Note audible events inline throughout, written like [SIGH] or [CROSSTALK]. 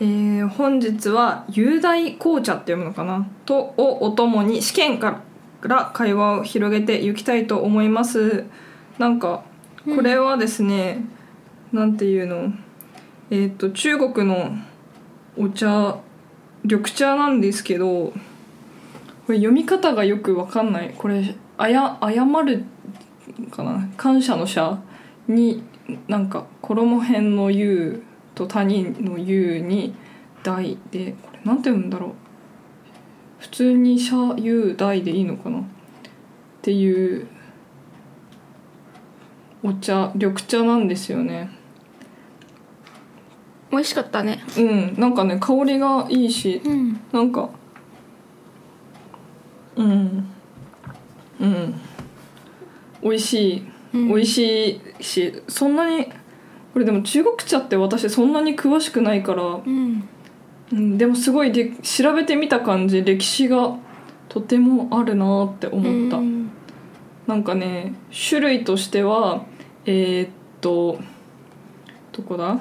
えー本日は雄大紅茶って読むのかな？とをお供に試験から会話を広げていきたいと思います。なんかこれはですね、なんていうの？えっ、と中国のお茶緑茶なんですけどこれ読み方がよくわかんない。これあや謝るかな？感謝の謝になんか衣辺の優と他人の優に大でこれなんて読むんだろう。普通に謝優大でいいのかなっていうお茶緑茶なんですよね。美味しかったね。うんなんかね香りがいいしうん。なんかうんうん。美味しい、うん。美味しいしそんなにこれでも中国茶って私そんなに詳しくないから、うん。うん、でもすごいで調べてみた感じ歴史がとてもあるなって思った、うん。なんかね種類としてはえーっとどこだ？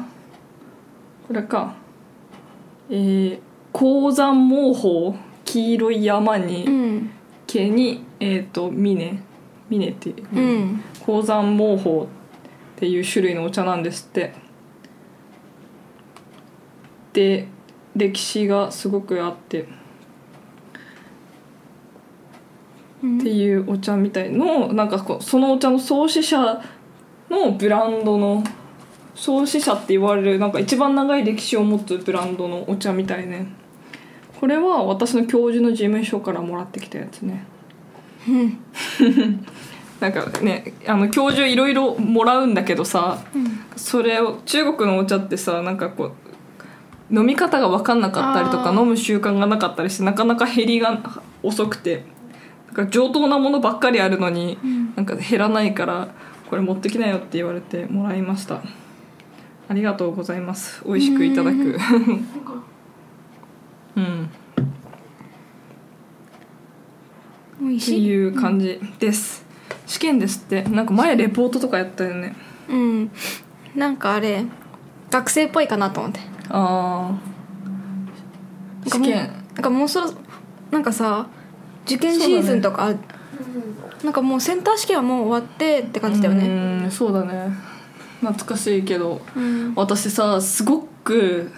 これか。えー鉱山毛宝黄色い山に、うん。毛にえーっと峰。峰っていう、うん。鉱山毛宝っていう種類のお茶なんですって。で歴史がすごくあって。うん。っていうお茶みたいのをなんかそのお茶の創始者のブランドの創始者って言われるなんか一番長い歴史を持つブランドのお茶みたいね。これは私の教授の事務所からもらってきたやつね。うん [LAUGHS] なんかねあの教授いろいろもらうんだけどさそれを中国のお茶ってさなんかこう飲み方が分かんなかったりとか飲む習慣がなかったりしてなかなか減りが遅くてなんか上等なものばっかりあるのに、ん。なんか減らないからこれ持ってきなよって言われてもらいました。ありがとうございます。美味しくいただく。うん。っていう感じです、試験ですって。なんか前レポートとかやったよね。うん。なんかあれ学生っぽいかなと思って。ああ試験。なんかもうそろなんかさ受験シーズンとかある、なんかもうセンター試験はもう終わってって感じだよね。うんそうだね。懐かしいけど。うん。私さすごく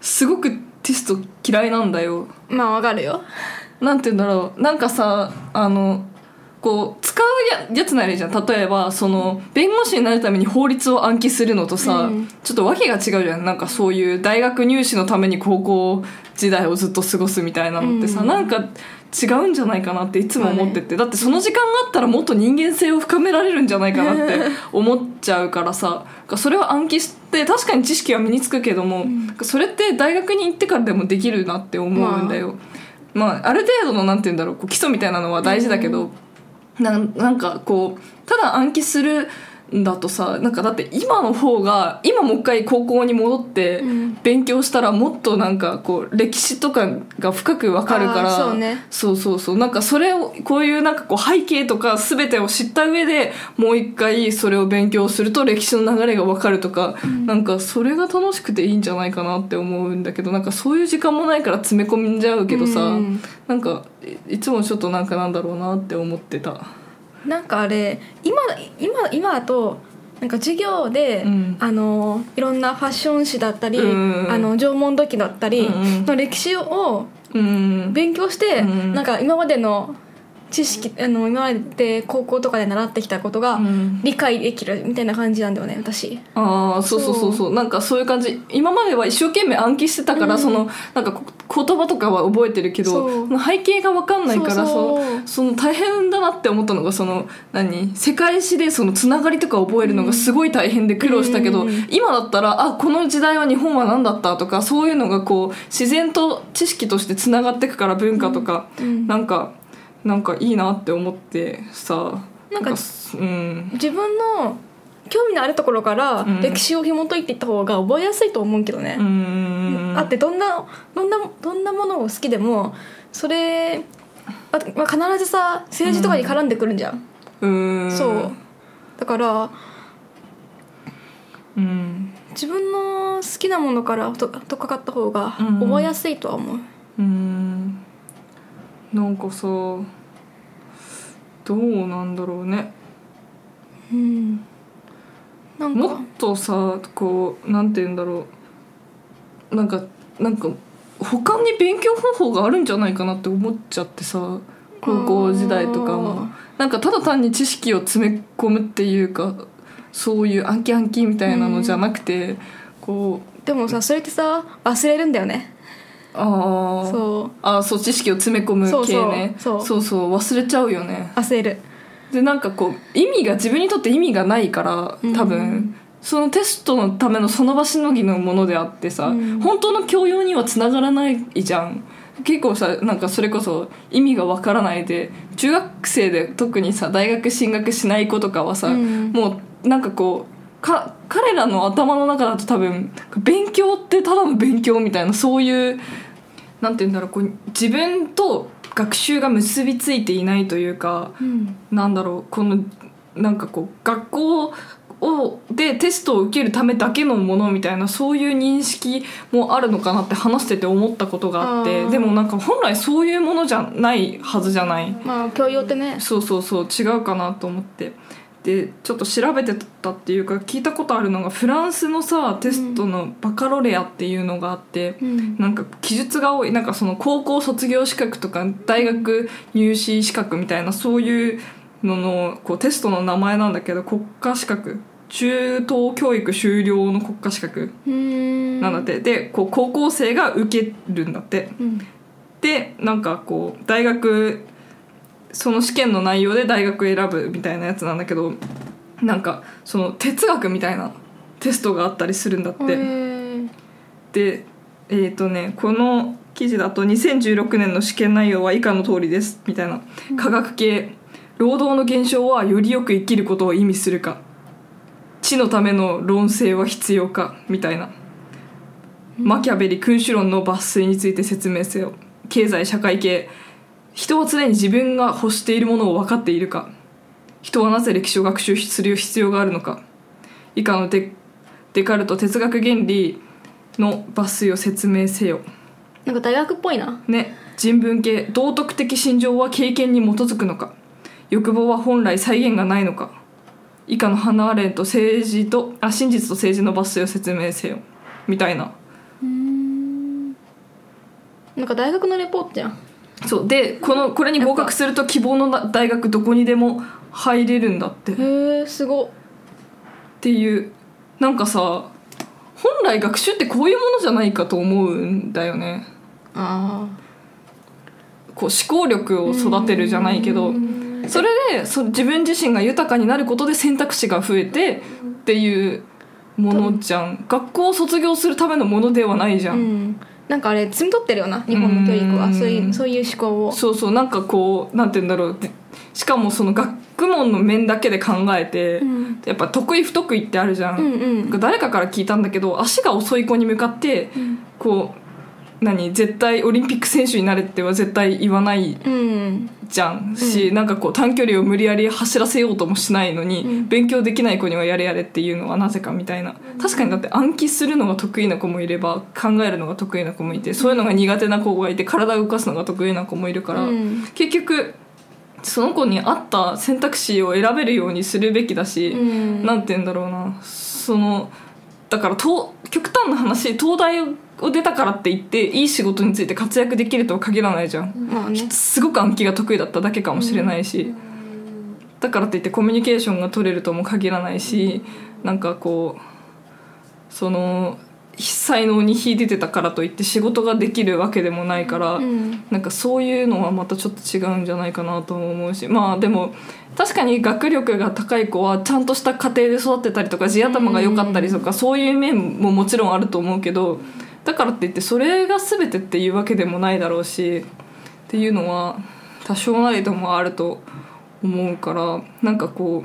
すごくテスト嫌いなんだよ。まあわかるよ。なんて言うんだろう。なんかさあのこう使うややつならじゃん。例えばその弁護士になるために法律を暗記するのとさ、うん。ちょっと訳が違うじゃん。なんかそういう大学入試のために高校時代をずっと過ごすみたいなのってさ、うん。なんか違うんじゃないかなっていつも思ってて、だってその時間があったらもっと人間性を深められるんじゃないかなって [LAUGHS] 思っちゃうからさ。それを暗記して確かに知識は身につくけども、それって大学に行ってからでもできるなって思うんだよ、まあ、ある程度のなんて言うんだろうこう基礎みたいなのは大事だけど、なんなんかこうただ暗記するだとさなんかだって今の方が今もう一回高校に戻ってうん。勉強したらもっとなんかこう歴史とかが深くわかるからそうね。そうそうそう。なんかそれをこういうなんかこう背景とか全てを知った上でもう一回それを勉強すると歴史の流れがわかるとか、なんかそれが楽しくていいんじゃないかなって思うんだけどなんかそういう時間もないから詰め込んじゃうけどさ、うん。なんかいいつもちょっとなんかなんだろうなって思ってたなんかあれ今今今だとなんか授業で、うん。あのいろんなファッション誌だったり、うんあの縄文土器だったりの歴史をうん勉強して、うん。なんか今までの知識あの今まで高校とかで習ってきたことがうん。理解できるみたいな感じなんだよね私。ああそうそうそうそう。なんかそういう感じ。今までは一生懸命暗記してたから、うん。そのなんかこ言葉とかは覚えてるけど背景が分かんないからそうそう。そのその大変だなって思ったのがその何？世界史でそのつながりとか覚えるのがすごい大変で苦労したけど、うん。今だったらあこの時代は日本は何だった？とかそういうのがこう自然と知識としてつながっていくから文化とか、うん。なんかなんかいいなって思ってさなんかうん。自分の興味のあるところからうん。歴史を紐解いていった方が覚えやすいと思うけどね。う、ん。あってどんなどんなどんなものを好きでもそれあまあ、必ずさ政治とかに絡んでくるんじゃん、うん。そう。だからうん。自分の好きなものからととかかった方がうん。覚えやすいとは思う、うん。なんかさどうなんだろうね。うん、なんもっかとさこうなんて言うんだろう。なんかなんか他に勉強方法があるんじゃないかなって思っちゃってさ高校時代とかも。なんかただ単に知識を詰め込むっていうかそういう暗記暗記みたいなのじゃなくて、こうでもさそれってさ忘れるんだよねああそう。あーそう知識を詰め込む系ねそう。そう。そうそう。忘れちゃうよね。焦る。でなんかこう意味が自分にとって意味がないから多分、うんそのテストのためのその場しのぎのものであってさ、うん。本当の教養にはつながらないじゃん。結構さなんかそれこそ意味がわからないで中学生で特にさ大学進学しない子とかはさ、うん。もうなんかこうか彼らの頭の中だと多分勉強ってただの勉強みたいなそういうなんて言うんだろうこう自分と学習が結びついていないというかうん。なんだろうこのなんかこう学校をでテストを受けるためだけのものみたいなそういう認識もあるのかなって話してて思ったことがあってでもなんか本来そういうものじゃないはずじゃない。まあ教養ってね。そうそうそう違うかなと思ってでちょっと調べてたっていうか聞いたことあるのがフランスのさテストのバカロレアっていうのがあって、うん。なんか記述が多いなんかその高校卒業資格とか大学入試資格みたいなそういうののこうテストの名前なんだけど国家資格。中等教育修了の国家資格うん。なんだって、でこう高校生が受けるんだって。うん。でなんかこう大学その試験の内容で大学選ぶみたいなやつなんだけどなんかその哲学みたいなテストがあったりするんだって。でえっ、とねこの記事だと2016年の試験内容は以下の通りですみたいな。科学系労働の現象はよりよく生きることを意味するか。知のための論争は必要かみたいな。マキャベリ君主論の抜粋について説明せよ。経済社会系人は常に自分が欲しているものを分かっているか人はなぜ歴史を学習する必要があるのか以下のデデカルト哲学原理の抜粋を説明せよ。なんか大学っぽいな。ね。人文系道徳的心情は経験に基づくのか欲望は本来再現がないのか。以下のハナ・アーレント政治とあ真実と政治の抜粋を説明せよ。みたいな。なんか大学のレポートじゃんそう。でこのこれに合格すると希望のな大学どこにでも入れるんだって。っへえすご。ていう。なんかさ本来学習ってこういうものじゃないかと思うんだよね。あこう思考力を育てるじゃないけど。それでそ自分自身が豊かになることで選択肢が増えてっていうものじゃん。学校を卒業するためのものではないじゃ、うんんなんかあれ摘み取ってるよな日本の教育うん。はそういうそういう思考を。そうそうなんかこうなんて言うんだろう。でしかもその学問の面だけで考えて、うん。やっぱ得意不得意ってあるじゃん、うんうん。誰かから聞いたんだけど足が遅い子に向かって、こう何絶対オリンピック選手になれっては絶対言わないうん。じゃん。し、なんかこう短距離を無理やり走らせようともしないのに、うん。勉強できない子にはやれやれっていうのはなぜかみたいな。確かにだって暗記するのが得意な子もいれば考えるのが得意な子もいてそういうのが苦手な子がいて体を動かすのが得意な子もいるから、うん。結局その子に合った選択肢を選べるようにするべきだし、うん。なんて言うんだろうな。そのだからと極端な話東大を出たからって言っていい仕事について活躍できるとは限らないじゃん。まあね。すごく暗記が得意だっただけかもしれないし、だからって言ってコミュニケーションが取れるとも限らないしなんかこうその才能に秀でてたからといって仕事ができるわけでもないから、うん。なんかそういうのはまたちょっと違うんじゃないかなとも思うし。まあでも確かに学力が高い子はちゃんとした家庭で育ってたりとか地頭が良かったりとか、そういう面ももちろんあると思うけどだからって言ってそれが全てっていうわけでもないだろうしっていうのは多少なりともあると思うからなんかこ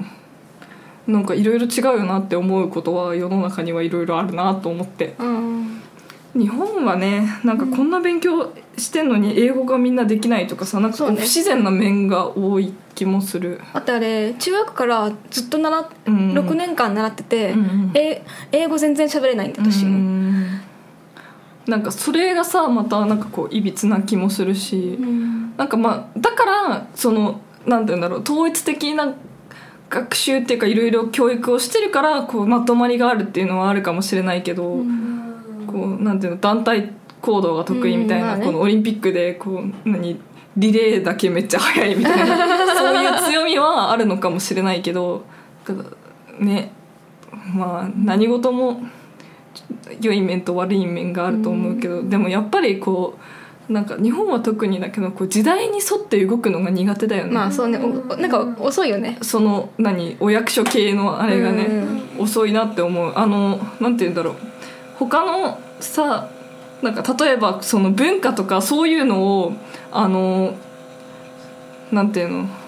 うなんかいろいろ違うよなって思うことは世の中にはいろいろあるなと思って。うん。日本はねなんかこんな勉強してんのに英語がみんなできないとかさなんか不自然な面が多い気もする。あとあれ中学からずっと習っうん。6年間習ってて、うんえ英語全然喋れないんだ私うも、んなんかそれがさまたなんかこういびつな気もするし、うん。なんかまあだからそのなんて言うんだろう統一的な学習っていうかいろいろ教育をしてるからこうまとまりがあるっていうのはあるかもしれないけど、こうなんていうの団体行動が得意みたいな、うん。まあねこのオリンピックでこう何リレーだけめっちゃ速いみたいな [LAUGHS] そういう強みはあるのかもしれないけどねまあ何事も良い面と悪い面があると思うけど、でもやっぱりこうなんか日本は特にだけどこう時代に沿って動くのが苦手だよね。まあそうね。おなんか遅いよね。その何お役所系のあれがね、遅いなって思う。あのなんて言うんだろう。他のさなんか例えばその文化とかそういうのをあのなんていうの？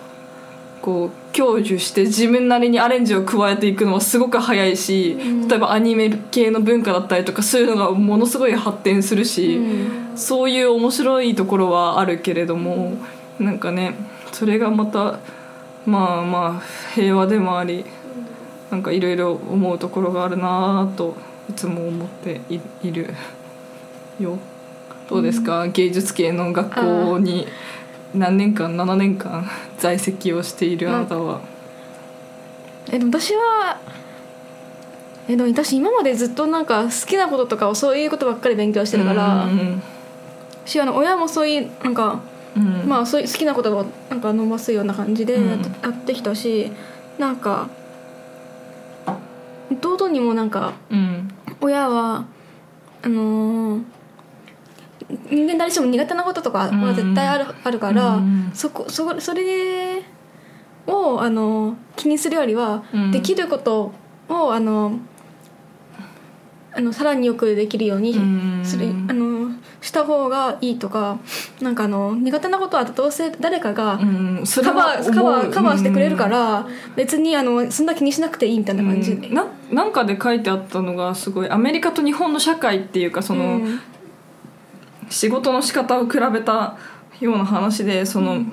こう享受して自分なりにアレンジを加えていくのはすごく早いし、例えばアニメ系の文化だったりとかそういうのがものすごい発展するし、うん。そういう面白いところはあるけれどもなんかねそれがまたまあまあ平和でもありなんかいろいろ思うところがあるなぁといつも思っていいるよ。どうですか、芸術系の学校に何年間7年間 [LAUGHS] 在籍をしているあなたは、えでも私はえでも私今までずっとなんか好きなこととかをそういうことばっかり勉強してるから、うんしあの親もそういうなんか、うん。まあそういう好きなことをなんか飲ますような感じでうん。やって,、やってきたしなんか弟にもなんかうん。親はあのー人間誰しも苦手なこととかは絶対ある,、あるから、うん。そこそそれをあの気にするよりは、うん。できることをあのあのさらによくできるようにする、うんあのした方がいいとかなんかあの苦手なことはどうせ誰かがカバはーカバーカバーしてくれるから、別にあのそんな気にしなくていいみたいな感じ。で。うん。ななんかで書いてあったのがすごいアメリカと日本の社会っていうかその、うん仕事の仕方を比べたような話でその、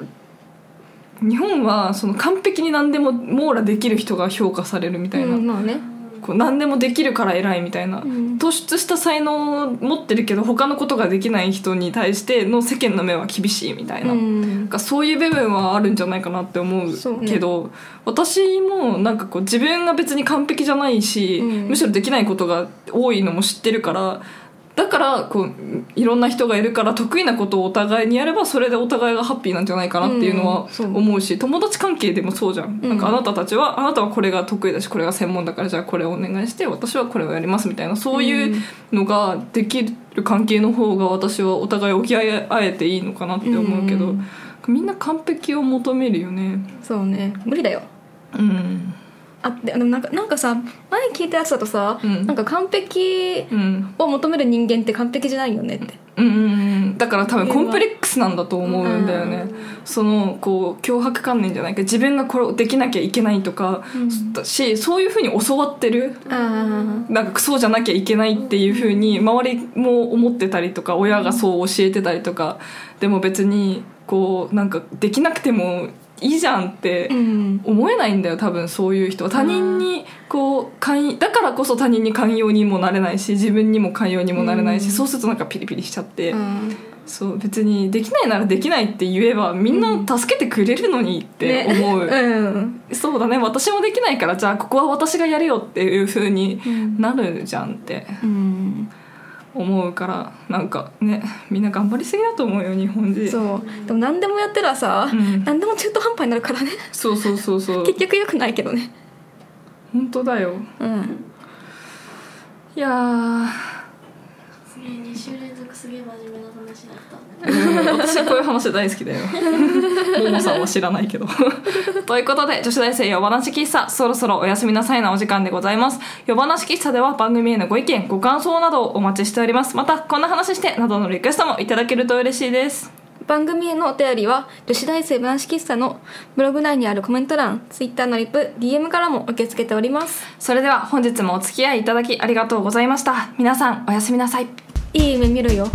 日本はその完璧に何でも網羅できる人が評価されるみたいな、うんまあね。こう何でもできるから偉いみたいな、ん。突出した才能を持ってるけど他のことができない人に対しての世間の目は厳しいみたいな。うん。そういう部分はあるんじゃないかなって思うけど、私もなんかこう自分が別に完璧じゃないし、うん。むしろできないことが多いのも知ってるからだからこういろんな人がいるから得意なことをお互いにやればそれでお互いがハッピーなんじゃないかなっていうのはうんそう思うし、友達関係でもそうじゃん,、うんなん。かあなたたちはあなたはこれが得意だしこれが専門だからじゃあこれをお願いして私はこれをやりますみたいなそういうのができる関係の方が私はお互い置き合えていいのかなって思うけど、うん。みんな完璧を求めるよね。そうね。無理だよ。うんあであのなんかなんかさ前聞いたやつだとさ、うん。なんか完璧うん。を求める人間って完璧じゃないよねって。うんうんうん。だから多分コンプレックスなんだと思うんだよね、うん。そのこう脅迫観念じゃないか自分がこれをできなきゃいけないとか、だしそういうふうに教わってる。あなんかそうじゃなきゃいけないっていうふうに周りも思ってたりとか親がそう教えてたりとかでも別にこうなんかできなくてもいいじゃんって思えないんだよ多分そういう人は。他人にこう寛だからこそ他人に寛容にもなれないし自分にも寛容にもなれないし、うん。そうするとなんかピリピリしちゃって、うん。そう別にできないならできないって言えばみんな助けてくれるのにって思う、うん。そうだね私もできないからじゃあここは私がやるよっていう風になるじゃんって。うん思うからなんかねみんな頑張りすぎだと思うよ日本人。そう。でも何でもやってらさ、うん。何でも中途半端になるからね。そうそうそうそう。結局よくないけどね。本当だよ。うん。いやー。2週連続すげえ真面目な話だった。うん私こういう話大好きだよ。[LAUGHS] ももさんは知らないけど。[LAUGHS] ということで女子大生夜話喫茶そろそろお休みなさいなお時間でございます。夜話喫茶では番組へのご意見ご感想などをお待ちしております。またこんな話してなどのリクエストもいただけると嬉しいです。番組へのお便りは女子大生男子喫茶のブログ内にあるコメント欄 Twitter のリプ DM からも受け付けております。それでは本日もお付き合いいただきありがとうございました。皆さんおやすみなさいいい夢見るよ。